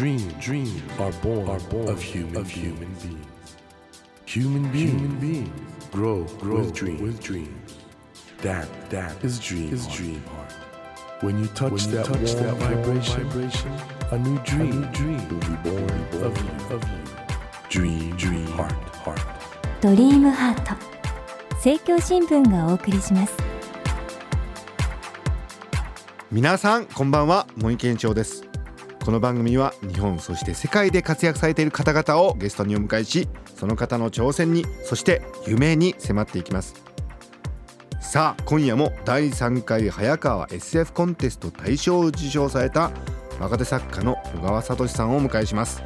Dreams, dreams are born, are born of human, of human beings. Human beings, human beings grow, grow with, dreams, with dreams. That, that is dream, is dream heart. When you touch when you that, touch warm that vibration, vibration, a new dream, a new dream will be born, born of you, of you. Dream, dream heart, heart. ドリームハート政教新聞がお送りします皆さんこんばんは森健長ですこの番組は日本そして世界で活躍されている方々をゲストにお迎えしその方の挑戦にそして夢に迫っていきます。さあ今夜も第3回早川 SF コンテスト大賞を受賞された若手作家の小川聡さんをお迎えします。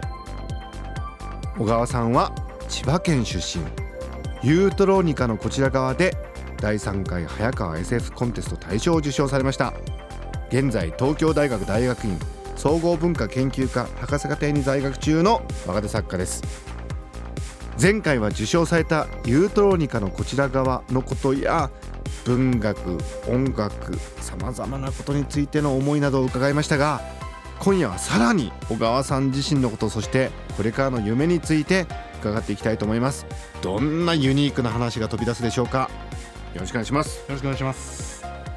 小川さんは千葉県出身。ユートローニカのこちら側で第3回早川 SF コンテスト大賞を受賞されました。現在東京大学大学院総合文化研究科博士課程に在学中の若手作家です。前回は受賞されたユートロニカのこちら側のことや文学音楽さまざまなことについての思いなどを伺いましたが今夜はさらに小川さん自身のことそしてこれからの夢について伺っていきたいと思います。どんなユニークな話が飛び出すでしょうか。よろしくお願いします。よろしくお願いします。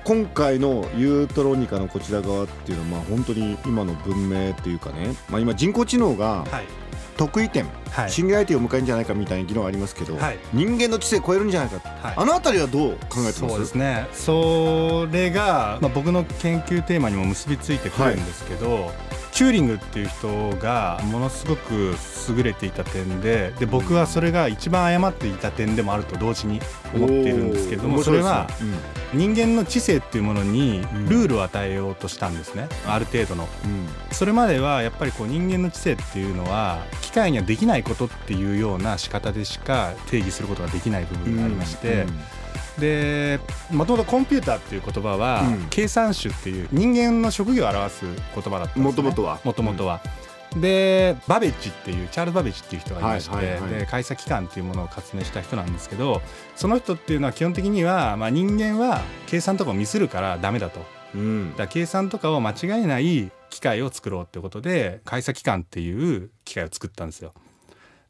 今回のユートロニカのこちら側っていうのはまあ本当に今の文明っていうかね、まあ、今人工知能が得意点、はい、シンギュラリティを迎えるんじゃないかみたいな議論ありますけど、はい、人間の知性超えるんじゃないか、はい、あの辺りはどう考えてます？そうですね。それが、まあ、僕の研究テーマにも結びついてくるんですけど、チューリングっていう人がものすごく優れていた点でで僕はそれが一番誤っていた点でもあると同時に思っているんですけれどもそれは人間の知性っていうものにルールを与えようとしたんですね。ある程度の。それまではやっぱりこう人間の知性っていうのは機械にはできないことっていうような仕方でしか定義することができない部分がありまして。でもともとコンピューターっていう言葉は、うん、計算種っていう人間の職業を表す言葉だったんですね。もともとは。もともとは、うん、でバベッジっていうチャールズ・バベッジっていう人がいまして、はいはいはい、で開鎖機関っていうものを発明した人なんですけどその人っていうのは基本的には、まあ、人間は計算とかをミスるからダメだと、うん、だ計算とかを間違えない機械を作ろうってことで開鎖機関っていう機械を作ったんですよ。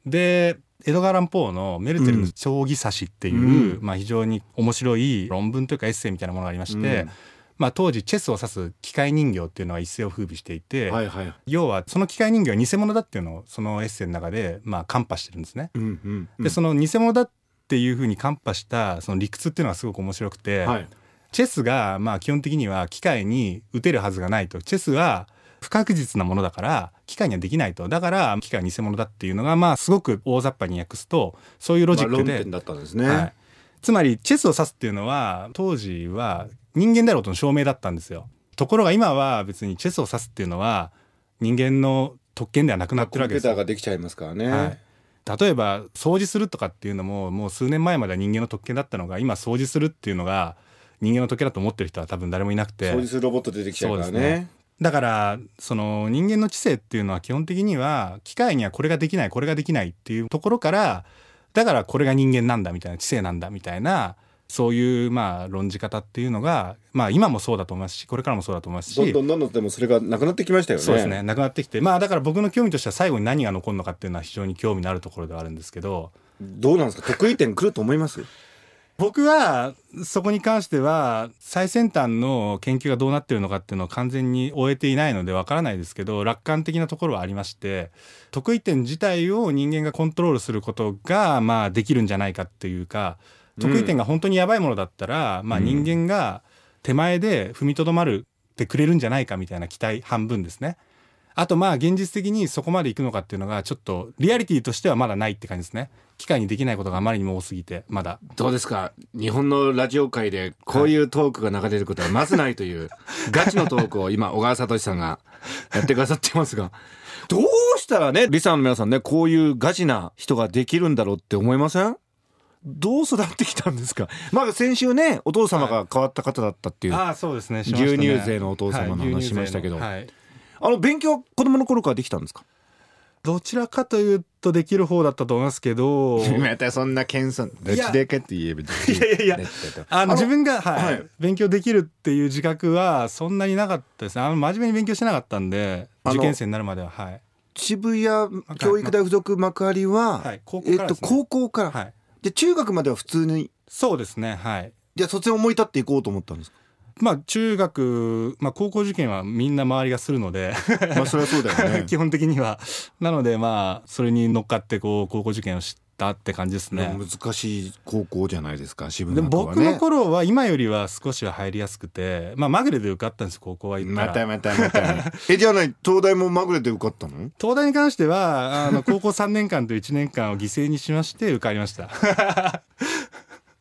でエドガー・ランポーの「メルテルの将棋指し」っていう、うん、まあ、非常に面白い論文というかエッセイみたいなものがありまして、うん、まあ、当時チェスを指す機械人形っていうのは一世を風靡していて、はいはい、要はその機械人形は偽物だっていうのをそのエッセイの中でまあカンパしてるんですね。うんうんうん、でその偽物だっていうふうにカンパしたその理屈っていうのがすごく面白くて、はい、チェスがまあ基本的には機械に打てるはずがないと。チェスは不確実なものだから機械にはできないと。だから機械は偽物だっていうのがまあすごく大雑把に訳すとそういうロジックで,、だったんですね、はい、つまりチェスを指すっていうのは当時は人間であることの証明だったんですよ。ところが今は別にチェスを指すっていうのは人間の特権ではなくなってるわけです。コンピューターができちゃいますからね、はい、例えば掃除するとかっていうのももう数年前までは人間の特権だったのが今掃除するっていうのが人間の特権だと思ってる人は多分誰もいなくて。掃除するロボット出てきちゃうからねだからその人間の知性っていうのは基本的には機械にはこれができないこれができないっていうところからだからこれが人間なんだみたいな知性なんだみたいなそういうまあ論じ方っていうのがまあ今もそうだと思いますしこれからもそうだと思いますしどんどんどんどんでもそれがなくなってきましたよね。そうですねなくなってきてまあだから僕の興味としては最後に何が残るのかっていうのは非常に興味のあるところではあるんですけどどうなんですか？得意点くると思います？僕はそこに関しては最先端の研究がどうなってるのかっていうのを完全に終えていないのでわからないですけど楽観的なところはありまして得意点自体を人間がコントロールすることがまあできるんじゃないかっていうか得意点が本当にやばいものだったら、うん、まあ人間が手前で踏みとどまるってくれるんじゃないかみたいな期待半分ですね。あとまあ現実的にそこまでいくのかっていうのがちょっとリアリティとしてはまだないって感じですね。機会にできないことがあまりにも多すぎてまだどうですか？日本のラジオ界でこういうトークが流れることはまずないという、ガチのトークを今小川聡さんがやってくださってますが どうしたらねリサの皆さんねこういうガチな人ができるんだろうって思いません？どう育ってきたんですか？まあ先週ね、お父様が変わった方だったっていう。ああ、そうですね。牛乳税のお父様の話しましたけど。はい、あの勉強子供の頃からできたんですか？どちらかというとできる方だったと思いますけど。またそんな謙遜どっちでかって言えばいやいやいやあの自分が、はい、はい、勉強できるっていう自覚はそんなになかったですね。あの真面目に勉強してなかったんで受験生になるまでははい。渋谷教育大附属幕張は、はい高校えっとからですね。高校から、はい。で中学までは普通に。そうですねはい。じゃあ卒業思い立っていこうと思ったんですか？まあ中学、まあ、高校受験はみんな周りがするのでまあそれはそうだよね。基本的には。なのでまあそれに乗っかってこう高校受験をしたって感じですね。難しい高校じゃないですか渋で谷は僕のね頃は今よりは少しは入りやすくてまあまぐれで受かったんです高校はまたまたまた えじゃあない東大もまぐれで受かったの？東大に関してはあの高校3年間と1年間を犠牲にしまして受かりました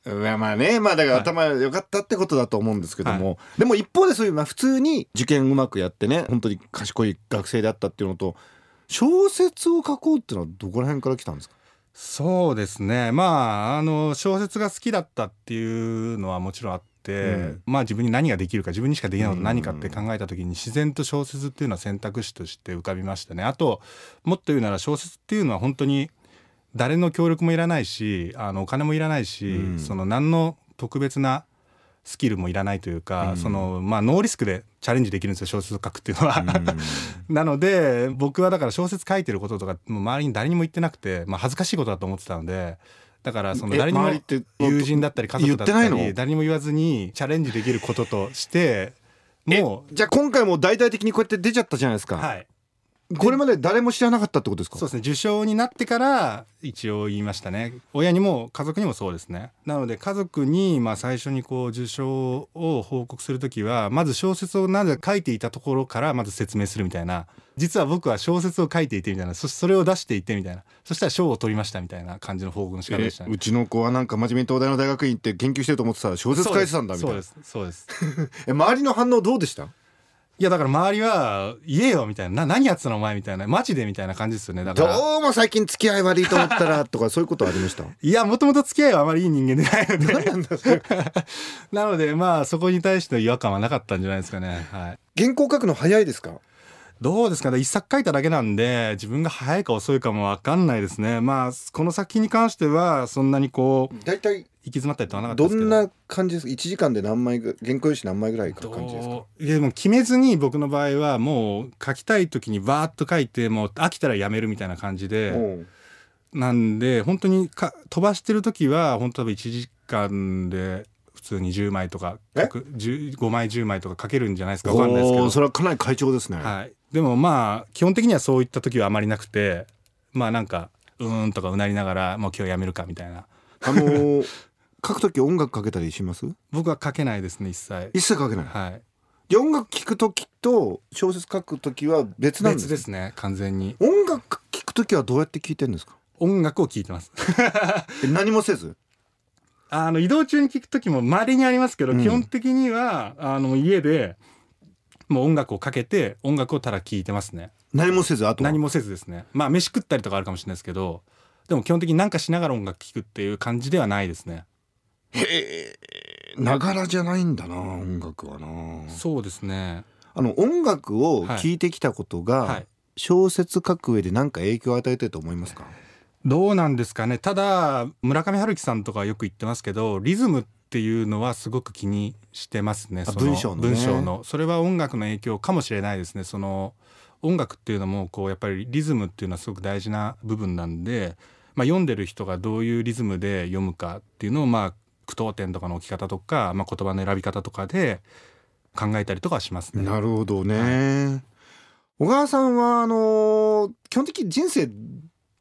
まあねまあだから頭良かったってことだと思うんですけども、でも一方でそういうまあ普通に受験うまくやってね本当に賢い学生であったっていうのと小説を書こうっていうのはどこら辺から来たんですか？そうですね。まああの小説が好きだったっていうのはもちろんあって、うん。まあ自分に何ができるか自分にしかできないこと何かって考えた時に自然と小説っていうのは選択肢として浮かびましたね。あともっと言うなら小説っていうのは本当に誰の協力もいらないしあのお金もいらないし、うん。その何の特別なスキルもいらないというか、うん。そのまあノーリスクでチャレンジできるんですよ小説を書くっていうのは。なので僕はだから小説書いてることとかもう周りに誰にも言ってなくて、まあ、恥ずかしいことだと思ってたのでだからそのえ誰にも友人だったり家族だったり誰にも言わずにチャレンジできることとしてもじゃあ今回も大々的にこうやって出ちゃったじゃないですか、うはいこれまで誰も知らなかったってことですか？そうですね。受賞になってから一応言いましたね。親にも家族にもそうですね。なので家族にまあ最初にこう受賞を報告する時はまず小説をなぜ書いていたところからまず説明するみたいな。実は僕は小説を書いていてみたいな。そそれを出していてみたいな。そしたら賞を取りましたみたいな感じの報告の仕方でしたね。えうちの子はなんか真面目に東大の大学院行って研究してると思ってたら小説書いてたんだみたいな。そうです。そうです。え周りの反応どうでした？いやだから周りは言えよみたいな。な何やってたのお前みたいな。マジでみたいな感じですよね。だから。どうも最近付き合い悪いと思ったらとかそういうことありました？いやもともと付き合いはあまりいい人間でないので。何なのでまあそこに対しての違和感はなかったんじゃないですかね。はい。原稿書くの早いですか？どうですか？ね一作書いただけなんで自分が早いか遅いかも分かんないですね。まあこの作品に関してはそんなにこう大体行き詰まったりとはなかったですけど。どんな感じですか？1時間で何枚ぐ原稿用紙何枚ぐらい書く感じですか？いやでも決めずに僕の場合はもう書きたい時にバーッと書いてもう飽きたらやめるみたいな感じで。なんで本当にか飛ばしてる時は本当多分1時間で普通に10枚とか書く。10 5枚10枚とか書けるんじゃないですか？分かんないですけど。それはかなり快調ですね、はい、でもまあ基本的にはそういった時はあまりなくてまあなんかうーんとかうなりながらもう今日やめるかみたいな。あのー 書くとき音楽かけたりします？僕は書けないですね一切。一切書けない。はい。じゃあ音楽聴くときと小説書くときは別なんです別ですね完全に。音楽聴くときはどうやって聴いてるんですか？音楽を聴いてます。え何もせず？あの移動中に聴く時も稀にありますけど、うん。基本的にはあの家でもう音楽をかけて音楽をただ聴いてますね。何もせずあとは？何もせずですね。まあ飯食ったりとかあるかもしれないですけどでも基本的に何かしながら音楽聴くっていう感じではないですねへえながらじゃないんだな音楽はな。そうですね。あの音楽を聴い。てきたことが、はい。小説書く上で何か影響を与えてると思いますか？どうなんですかね。ただ村上春樹さんとかよく言ってますけどリズムっていうのはすごく気にしてますね。文章のね。文章の。それは音楽の影響かもしれないですね。その音楽っていうのもこうやっぱりリズムっていうのはすごく大事な部分なんで、まあ、読んでる人がどういうリズムで読むかっていうのをまあ句読点とかの置き方とか、まあ、言葉の選び方とかで考えたりとかはしますね。なるほどね、小川さんはあのー基本的に人生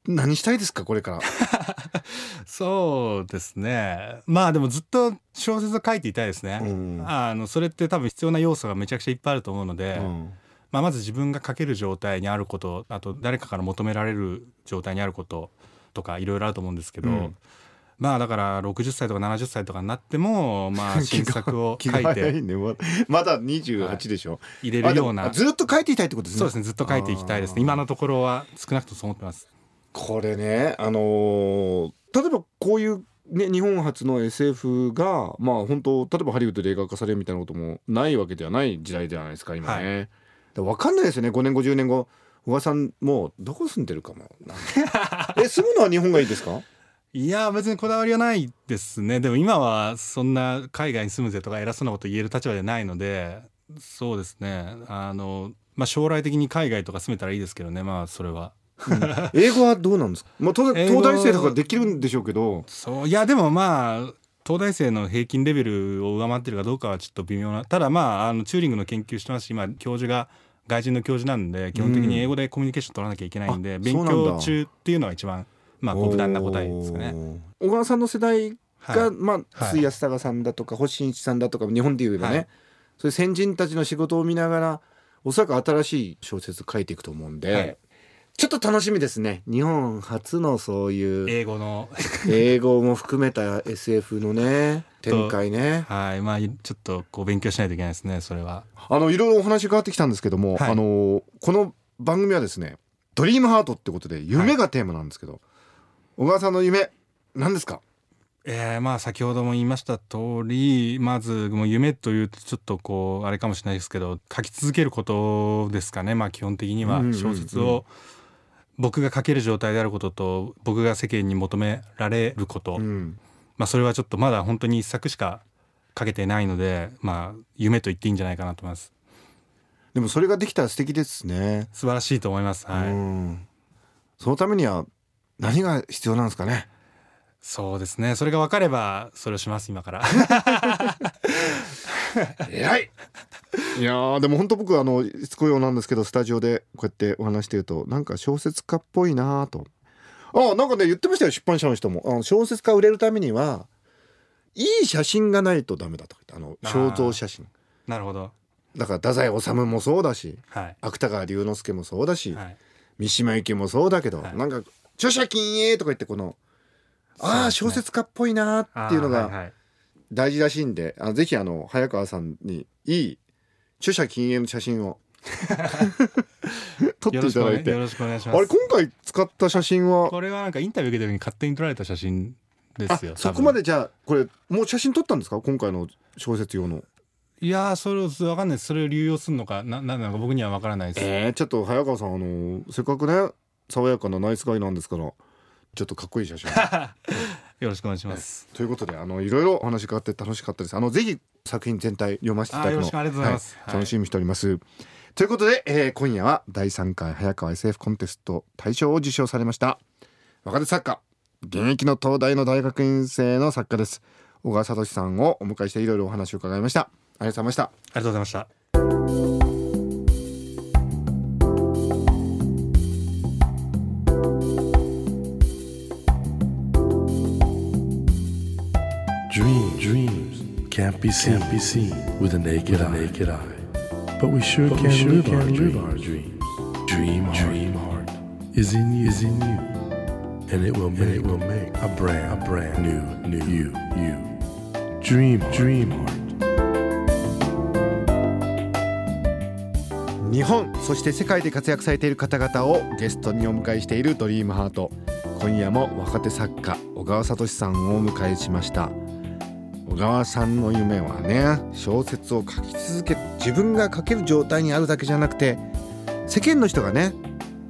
何したいですか？これから。そうですね。まあでもずっと小説を書いていたいですね。うん。あのそれって多分必要な要素がめちゃくちゃいっぱいあると思うので、うん。まあ、まず自分が書ける状態にあることあと誰かから求められる状態にあることとかいろいろあると思うんですけど、うんまあだから60歳とか70歳とかになってもまあ 新作を気書いて。ね。ままだ28でしょ、入れるような、ずっと書いていたいってことですね。そうですね。ずっと書いていきたいですね。今のところは少なくともそう思ってます。これねあのー例えばこういうね日本初の SF がまあ本当例えばハリウッドで映画化されるみたいなこともないわけではない時代じゃないですか今ね、だから分かんないですよね。5年後10年後小川さんもうどこ住んでるかも。え住むのは日本がいいですか？いや別にこだわりはないですね。でも今はそんな海外に住むぜとか偉そうなこと言える立場ではないのでそうですね。あの、まあ、将来的に海外とか住めたらいいですけどね。まあそれは。英語はどうなんですか、まあ、当然英語東大生とかできるんでしょうけど。そう。いやでもまあ東大生の平均レベルを上回ってるかどうかはちょっと微妙な。ただまああのチューリングの研究してますし今教授が外人の教授なんで基本的に英語でコミュニケーション取らなきゃいけないんで、うなんだ。強中っていうのが一番まあ無難な答えですかね。小川さんの世代が、はい。まあはい。筒井康隆さんだとか星新一さんだとか日本でいうとね、はい。そういう先人たちの仕事を見ながらおそらく新しい小説書いていくと思うんで、はい。ちょっと楽しみですね。日本初のそういう英語の。英語も含めた SF のね 展開ね。はい。まあちょっとこう勉強しないといけないですねそれは。あのいろいろお話変わってきたんですけども、はい。あのこの番組はですねドリームハートってことで夢がテーマなんですけど、小川さんの夢何ですか？えー、まあ先ほども言いました通りまずもう夢というとちょっとこうあれかもしれないですけど書き続けることですかね。まあ基本的には小説を僕が書ける状態であることと僕が世間に求められること、うん。まあそれはちょっとまだ本当に一作しか書けてないのでまあ夢と言っていいんじゃないかなと思います。でもそれができたら素敵ですね、素晴らしいと思います。はい、うん。そのためには何が必要なんですかね？そうですね。それが分かればそれをします今から。偉い！いやーでも本当僕あのしつこいようなんですけどスタジオでこうやってお話してるとなんか小説家っぽいなーと。あなんかね言ってましたよ出版社の人も。あの小説家売れるためにはいい写真がないとダメだとか言ってあの肖像写真。なるほど。だから太宰治もそうだしはい。芥川龍之介もそうだし、はい。三島由紀もそうだけど、はい。なんか著者禁影とか言ってこのああ、小説家っぽいなーっていうのが大事らしいんで、あのぜひあの早川さんにいい著者禁影の写真を。撮っていいただいて。よろしくお願いします。あれ今回使った写真は？これはなんかインタビュー受けた時に勝手に撮られた写真であすよそこまでじゃあこれもう写真撮ったんですか？今回の小説用の。いやーそれわかんないです。それを流用するのかななんなのか僕にはわからないです、えー、ちょっと早川さんあのせっかくね爽やかなナイスガイなんですからちょっとかっこいい写真。よろしくお願いします。ということであのいろいろお話があって楽しかったです。あのぜひ作品全体読ませていただくのあよろしくありがとうございます。ははい。楽しみにしております、ということで、えー今夜は第3回早川 SF コンテスト大賞を受賞されました若手作家現役の東大の大学院生の作家です。小川聡さんをお迎えしていろいろお話を伺いました。ありがとうございました。ありがとうございました can't be seen, can't be seen with a naked, eye. naked eye. But we sure But can, we sure live, can our live our dreams. Dream, dream heart is in you, is in you, and it will make, it will make a brand, a brand new, new you, you. Dream, dream heart. 日本そして世界で活躍されている方々をゲストにお迎えしているドリームハート今夜も若手作家小川聡さんをお迎えしました小川さんの夢はね小説を書き続け自分が書ける状態にあるだけじゃなくて世間の人がね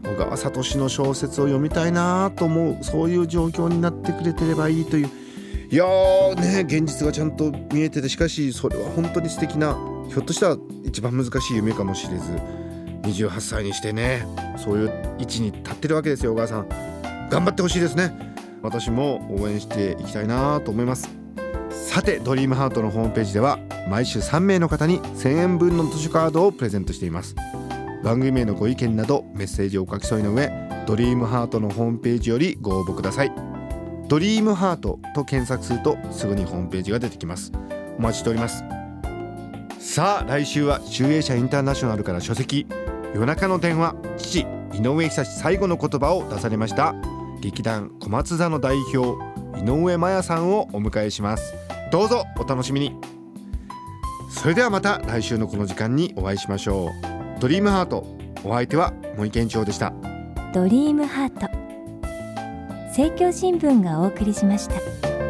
小川聡の小説を読みたいなと思うそういう状況になってくれてればいいといういやーね現実がちゃんと見えててしかしそれは本当に素敵なひょっとしたら一番難しい夢かもしれず28歳にしてねそういう位置に立ってるわけですよ小川さん。頑張ってほしいですね。私も応援していきたいなと思います。さてドリームハートのホームページでは毎週3名の方に1000円分の図書カードをプレゼントしています。番組へのご意見などメッセージをお書き添えの上ドリームハートのホームページよりご応募ください。ドリームハートと検索するとすぐにホームページが出てきます。お待ちしております。さあ来週は集英社インターナショナルから書籍。夜中の電話父井上久志最後の言葉を出されました。劇団小松座の代表井上麻也さんをお迎えします。どうぞお楽しみに。それではまた来週のこの時間にお会いしましょう。ドリームハートお相手は森健長でした。ドリームハート政教新聞がお送りしました。